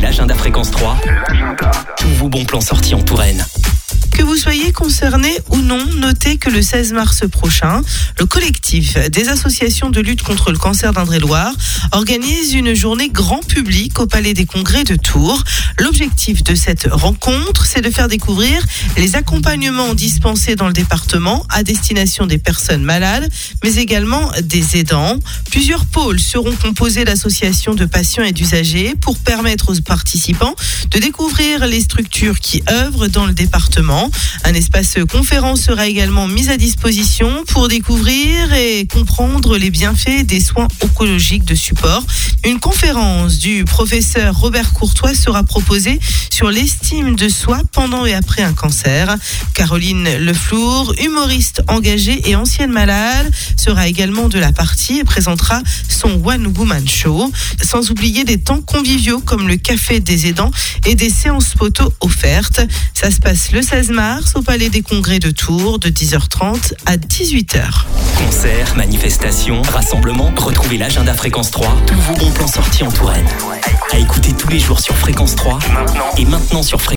L'agenda Fréquence 3. Tous vos bons plans sortis en Touraine. Que vous soyez concerné ou non, notez que le 16 mars prochain, le collectif des associations de lutte contre le cancer d'Indre-et-Loire organise une journée grand public au Palais des Congrès de Tours. L'objectif de cette rencontre, c'est de faire découvrir les accompagnements dispensés dans le département à destination des personnes malades, mais également des aidants. Plusieurs pôles seront composés d'associations de patients et d'usagers pour permettre aux participants de découvrir les structures qui œuvrent dans le département. Un espace conférence sera également mis à disposition pour découvrir et comprendre les bienfaits des soins oncologiques de support. Une conférence du professeur Robert Courtois sera proposée sur l'estime de soi pendant et après un cancer. Caroline Leflour, humoriste engagée et ancienne malade, sera également de la partie et présentera son One Woman Show. Sans oublier des temps conviviaux comme le café des aidants et des séances photos offertes. Ça se passe le 16 mars au Palais des Congrès de Tours de 10h30 à 18h. Concerts, manifestations, rassemblements. Retrouvez l'agenda Fréquence 3. Tous vos bons plans sortis en Touraine. À écouter tous les jours sur Fréquence 3. Et maintenant sur Fréquence